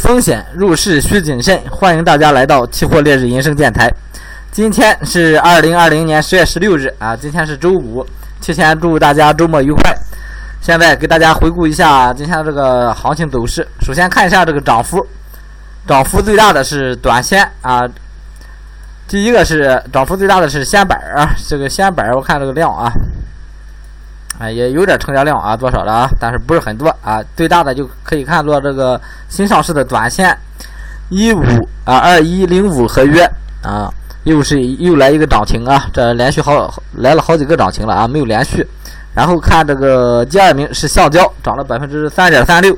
风险入市需谨慎，欢迎大家来到期货烈日银声电台。今天是二零二零年十月十六日啊，今天是周五，提前祝大家周末愉快。现在给大家回顾一下今天这个行情走势。首先看一下这个涨幅，涨幅最大的是短线啊。第一个是涨幅最大的是线板啊，这个线板我看这个量啊。啊，也有点成交量啊，多少了啊？但是不是很多啊。最大的就可以看作这个新上市的短线一五啊二一零五合约啊，又是又来一个涨停啊，这连续好来了好几个涨停了啊，没有连续。然后看这个第二名是橡胶，涨了百分之三点三六。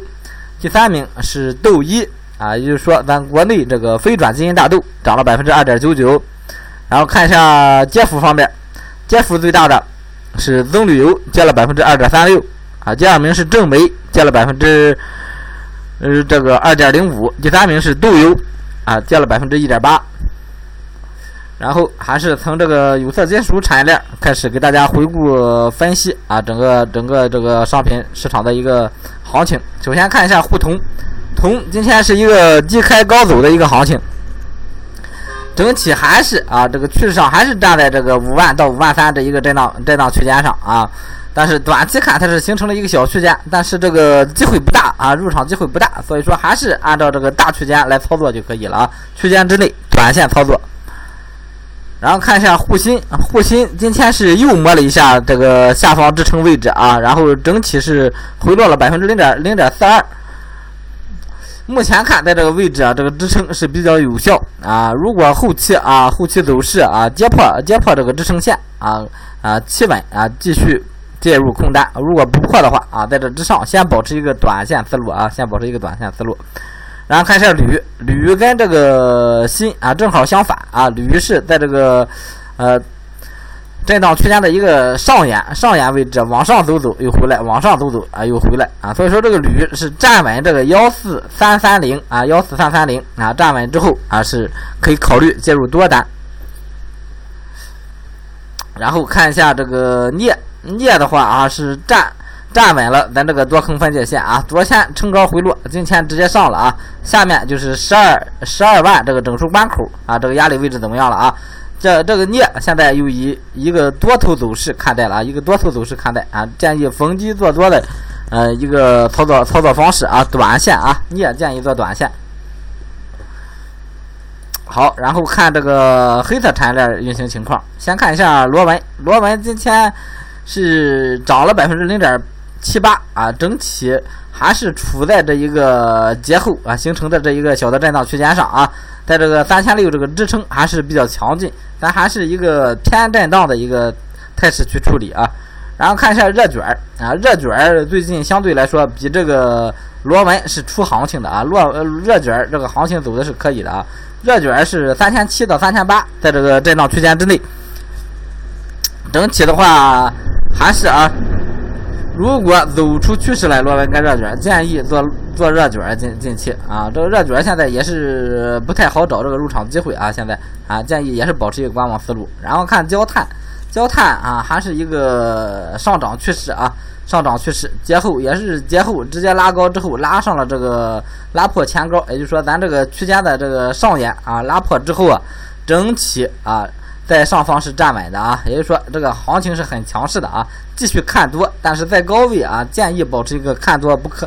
第三名是豆一啊，也就是说咱国内这个非转基因大豆涨了百分之二点九九。然后看一下跌幅方面，跌幅最大的。是增旅游跌了百分之二点三六啊，第二名是正煤跌了百分之呃这个二点零五，第三名是豆油啊跌了百分之一点八。然后还是从这个有色金属产业链开始给大家回顾分析啊，整个整个这个商品市场的一个行情。首先看一下沪铜，铜今天是一个低开高走的一个行情。整体还是啊，这个趋势上还是站在这个五万到五万三这一个震荡震荡区间上啊。但是短期看它是形成了一个小区间，但是这个机会不大啊，入场机会不大，所以说还是按照这个大区间来操作就可以了啊。区间之内短线操作。然后看一下沪锌，沪锌今天是又摸了一下这个下方支撑位置啊，然后整体是回落了百分之零点零点四二。目前看，在这个位置啊，这个支撑是比较有效啊。如果后期啊，后期走势啊，跌破跌破这个支撑线啊啊，企稳啊，继续介入空单。如果不破的话啊，在这之上先保持一个短线思路啊，先保持一个短线思路。然后看一下铝，铝跟这个锌啊正好相反啊，铝是在这个呃。震荡区间的一个上沿，上沿位置往上走走又回来，往上走走啊又回来啊，所以说这个铝是站稳这个幺四三三零啊，幺四三三零啊站稳之后啊是可以考虑介入多单。然后看一下这个镍，镍的话啊是站站稳了咱这个多空分界线啊，昨天冲高回落，今天直接上了啊，下面就是十二十二万这个整数关口啊，这个压力位置怎么样了啊？这这个镍现在又以一个多头走势看待了啊，一个多头走势看待啊，建议逢低做多的，呃，一个操作操作方式啊，短线啊，镍建议做短线。好，然后看这个黑色产业链运行情况，先看一下螺纹，螺纹今天是涨了百分之零点七八啊，整体还是处在这一个节后啊形成的这一个小的震荡区间上啊。在这个三千六这个支撑还是比较强劲，咱还是一个偏震荡的一个态势去处理啊。然后看一下热卷儿啊，热卷儿最近相对来说比这个螺纹是出行情的啊，螺热卷儿这个行情走的是可以的啊。热卷儿是三千七到三千八，在这个震荡区间之内，整体的话还是啊。如果走出趋势来，螺纹跟热卷建议做做热卷进进去啊。这个热卷现在也是不太好找这个入场机会啊。现在啊，建议也是保持一个观望思路。然后看焦炭，焦炭啊还是一个上涨趋势啊，上涨趋势。节后也是节后直接拉高之后拉上了这个拉破前高，也就是说咱这个区间的这个上沿啊拉破之后啊，整体啊。在上方是站稳的啊，也就是说这个行情是很强势的啊，继续看多，但是在高位啊，建议保持一个看多不可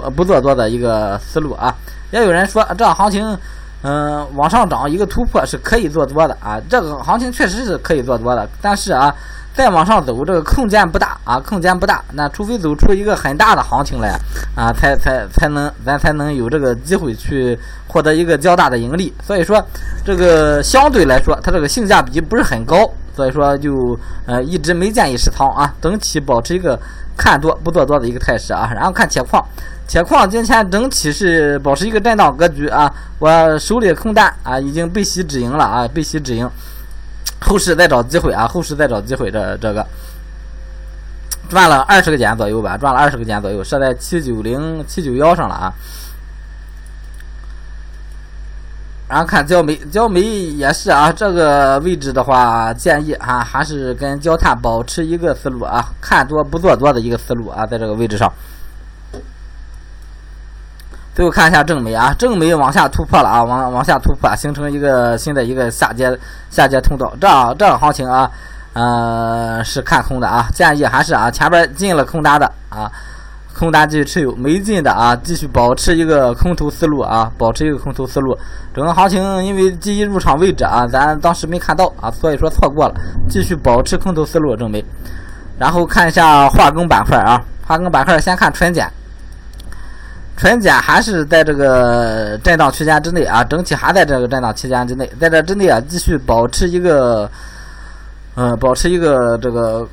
不不做多的一个思路啊。也有人说这行情嗯往上涨一个突破是可以做多的啊，这个行情确实是可以做多的，但是啊。再往上走，这个空间不大啊，空间不大。那除非走出一个很大的行情来啊，才才才能咱才能有这个机会去获得一个较大的盈利。所以说，这个相对来说，它这个性价比不是很高，所以说就呃一直没建议持仓啊，整体保持一个看多不做多的一个态势啊。然后看铁矿，铁矿今天整体是保持一个震荡格局啊，我手里空单啊已经被洗止盈了啊，被洗止盈。后市再找机会啊！后市再找机会，这这个赚了二十个点左右吧，赚了二十个点左右，设在七九零七九幺上了啊。然后看焦煤，焦煤也是啊，这个位置的话，建议啊还是跟焦炭保持一个思路啊，看多不做多的一个思路啊，在这个位置上。最后看一下正煤啊，正煤往下突破了啊，往往下突破，形成一个新的一个下阶下阶通道，这样这样行情啊，呃是看空的啊，建议还是啊前边进了空单的啊。空单继续持有，没进的啊，继续保持一个空头思路啊，保持一个空头思路。整个行情因为第一入场位置啊，咱当时没看到啊，所以说错过了。继续保持空头思路，正美。然后看一下化工板块啊，化工板块先看纯碱，纯碱还是在这个震荡区间之内啊，整体还在这个震荡区间之内，在这之内啊，继续保持一个，嗯，保持一个这个。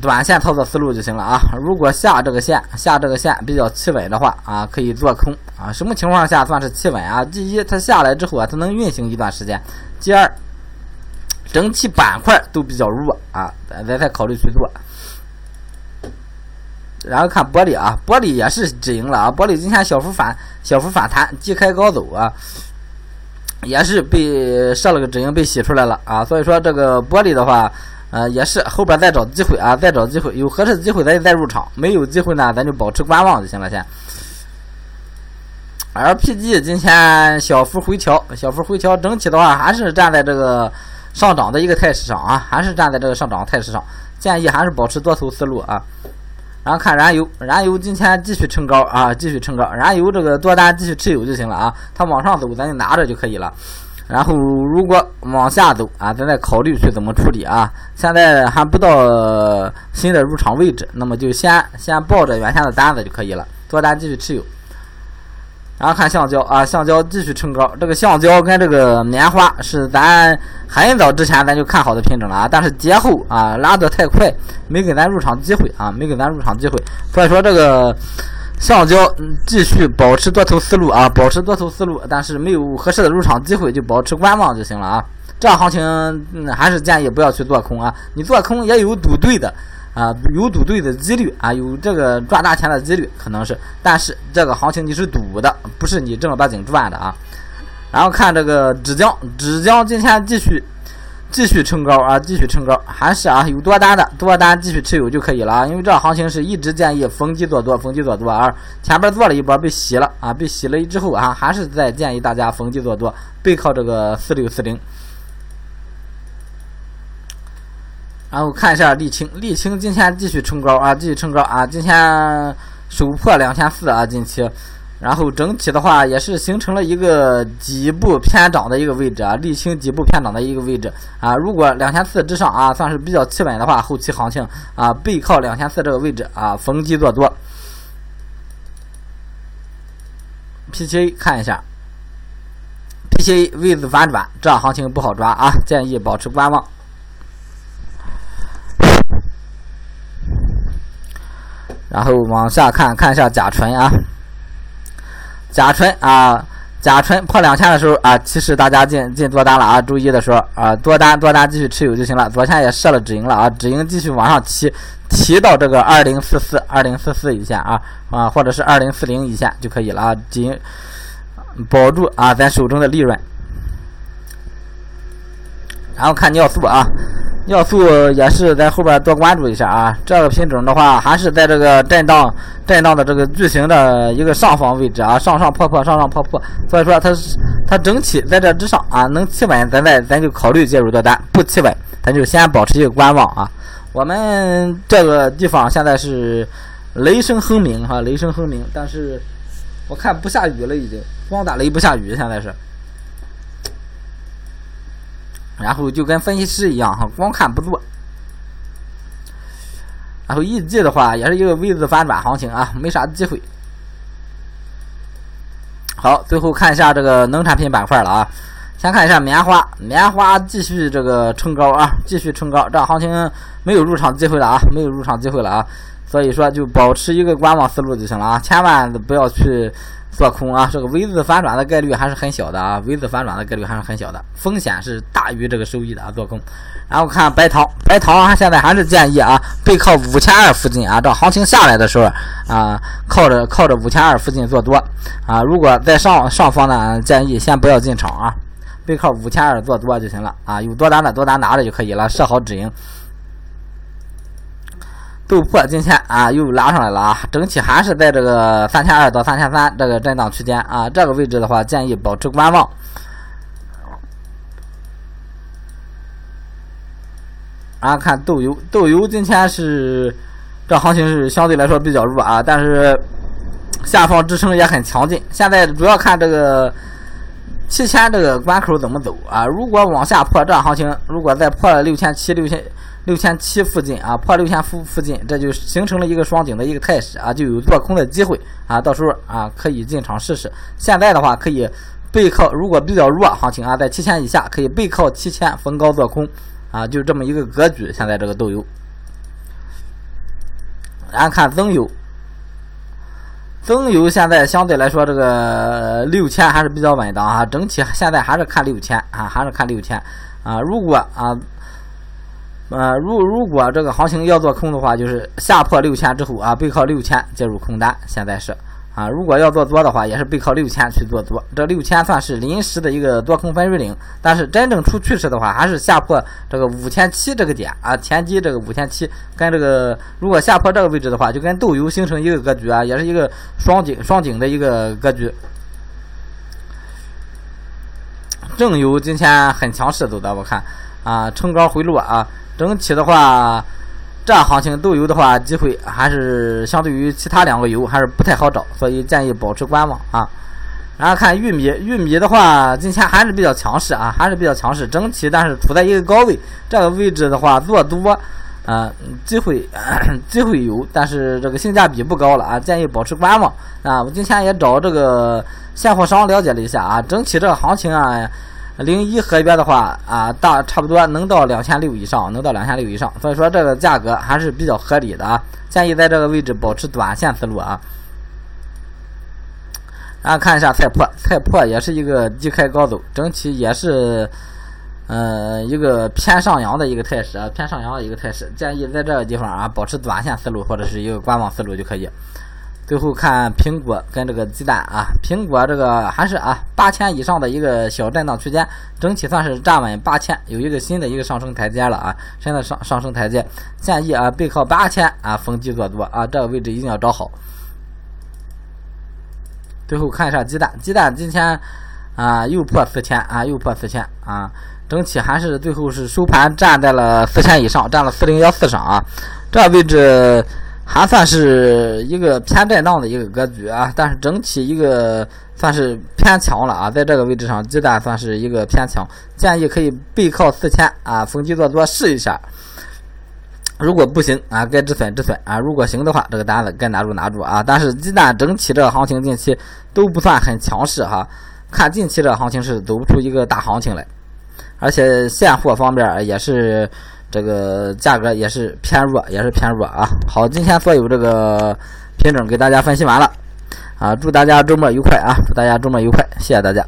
短线操作思路就行了啊！如果下这个线下这个线比较企稳的话啊，可以做空啊。什么情况下算是企稳啊？第一，它下来之后啊，它能运行一段时间；第二，整体板块都比较弱啊，咱咱再考虑去做。然后看玻璃啊，玻璃也是止盈了啊。玻璃今天小幅反小幅反弹，低开高走啊，也是被设了个止盈被洗出来了啊。所以说这个玻璃的话。呃，也是后边再找机会啊，再找机会，有合适的机会咱就再入场，没有机会呢，咱就保持观望就行了。先，LPG 今天小幅回调，小幅回调，整体的话还是站在这个上涨的一个态势上啊，还是站在这个上涨态势上，建议还是保持多头思路啊。然后看燃油，燃油今天继续冲高啊，继续冲高，燃油这个多单继续持有就行了啊，它往上走咱就拿着就可以了。然后如果往下走啊，咱再考虑去怎么处理啊。现在还不到新的入场位置，那么就先先抱着原先的单子就可以了，多单继续持有。然后看橡胶啊，橡胶继续冲高。这个橡胶跟这个棉花是咱很早之前咱就看好的品种了啊，但是节后啊拉得太快，没给咱入场机会啊，没给咱入场机会。所以说这个。橡胶继续保持多头思路啊，保持多头思路，但是没有合适的入场机会，就保持观望就行了啊。这样行情还是建议不要去做空啊，你做空也有赌对的啊，有赌对的几率啊，有这个赚大钱的几率可能是，但是这个行情你是赌的，不是你正儿八经赚的啊。然后看这个纸浆，纸浆今天继续。继续冲高啊！继续冲高，还是啊，有多单的多单继续持有就可以了啊。因为这行情是一直建议逢低做多，逢低做多啊。前边做了一波被洗了啊，被洗了之后啊，还是在建议大家逢低做多，背靠这个四六四零。然后看一下沥青，沥青今天继续冲高啊，继续冲高啊，今天首破两千四啊，近期。然后整体的话也是形成了一个底部偏涨的一个位置啊，沥青底部偏涨的一个位置啊。如果两千四之上啊，算是比较企稳的话，后期行情啊，背靠两千四这个位置啊，逢低做多。PTA 看一下，PTA 位置反转，这样行情不好抓啊，建议保持观望。然后往下看看一下甲醇啊。甲醇啊，甲醇破两千的时候啊，其实大家进进多单了啊，周一的时候啊，多单多单继续持有就行了。昨天也设了止盈了啊，止盈继续往上提，提到这个二零四四二零四四一线啊啊，或者是二零四零一线就可以了啊，仅保住啊咱手中的利润。然后看尿素啊。尿素也是在后边多关注一下啊，这个品种的话还是在这个震荡震荡的这个巨型的一个上方位置啊，上上破破上上破破，所以说它它整体在这之上啊，能企稳咱再咱就考虑介入多单，不企稳咱就先保持一个观望啊。我们这个地方现在是雷声轰鸣哈，雷声轰鸣，但是我看不下雨了已经，光打雷不下雨现在是。然后就跟分析师一样哈，光看不做。然后一季的话，也是一个 V 字反转行情啊，没啥机会。好，最后看一下这个农产品板块了啊，先看一下棉花，棉花继续这个冲高啊，继续冲高，这行情没有入场机会了啊，没有入场机会了啊，所以说就保持一个观望思路就行了啊，千万不要去。做空啊，这个 V 字反转的概率还是很小的啊，V 字反转的概率还是很小的，风险是大于这个收益的啊。做空，然后看白糖，白糖现在还是建议啊，背靠五千二附近啊，这行情下来的时候啊，靠着靠着五千二附近做多啊。如果在上上方呢，建议先不要进场啊，背靠五千二做多就行了啊。有多单的多单拿着就可以了，设好止盈。豆粕今天啊又拉上来了啊，整体还是在这个三千二到三千三这个震荡区间啊，这个位置的话建议保持观望。然后看豆油，豆油今天是这行情是相对来说比较弱啊，但是下方支撑也很强劲。现在主要看这个七千这个关口怎么走啊？如果往下破，这行情如果再破了六千七、六千。六千七附近啊，破六千附附近，这就形成了一个双顶的一个态势啊，就有做空的机会啊，到时候啊可以进场试试。现在的话可以背靠，如果比较弱行情啊，在七千以下可以背靠七千逢高做空啊，就这么一个格局。现在这个豆油，咱看增油，增油现在相对来说这个六千还是比较稳当啊，整体现在还是看六千啊，还是看六千啊，如果啊。呃，如如果这个行情要做空的话，就是下破六千之后啊，背靠六千介入空单。现在是啊，如果要做多的话，也是背靠六千去做多。这六千算是临时的一个多空分水岭，但是真正出趋势的话，还是下破这个五千七这个点啊，前期这个五千七跟这个如果下破这个位置的话，就跟豆油形成一个格局啊，也是一个双顶双顶的一个格局。正油今天很强势走的，我看啊，冲高回落啊。整体的话，这行情豆油的话，机会还是相对于其他两个油还是不太好找，所以建议保持观望啊。然后看玉米，玉米的话，今天还是比较强势啊，还是比较强势，整体但是处在一个高位，这个位置的话做多，啊，机会 机会有，但是这个性价比不高了啊，建议保持观望啊。我今天也找这个现货商了解了一下啊，整体这个行情啊。零一合约的话啊，大差不多能到两千六以上，能到两千六以上，所以说这个价格还是比较合理的啊。建议在这个位置保持短线思路啊。然后看一下菜粕，菜粕也是一个低开高走，整体也是呃一个偏上扬的一个态势啊，偏上扬的一个态势。建议在这个地方啊，保持短线思路或者是一个观望思路就可以。最后看苹果跟这个鸡蛋啊，苹果这个还是啊八千以上的一个小震荡区间，整体算是站稳八千，有一个新的一个上升台阶了啊，新的上上升台阶，建议啊背靠八千啊逢低做多啊，这个位置一定要找好。最后看一下鸡蛋，鸡蛋今天啊又破四千啊又破四千啊，整体还是最后是收盘站在了四千以上，站了四零幺四上啊，这位置。还算是一个偏震荡的一个格局啊，但是整体一个算是偏强了啊，在这个位置上，鸡蛋算是一个偏强，建议可以背靠四千啊，逢低做多试一下。如果不行啊，该止损止损啊，如果行的话，这个单子该拿住拿住啊。但是鸡蛋整体这个行情近期都不算很强势哈，看近期这行情是走不出一个大行情来，而且现货方面也是。这个价格也是偏弱，也是偏弱啊。好，今天所有这个品种给大家分析完了啊，祝大家周末愉快啊！祝大家周末愉快，谢谢大家。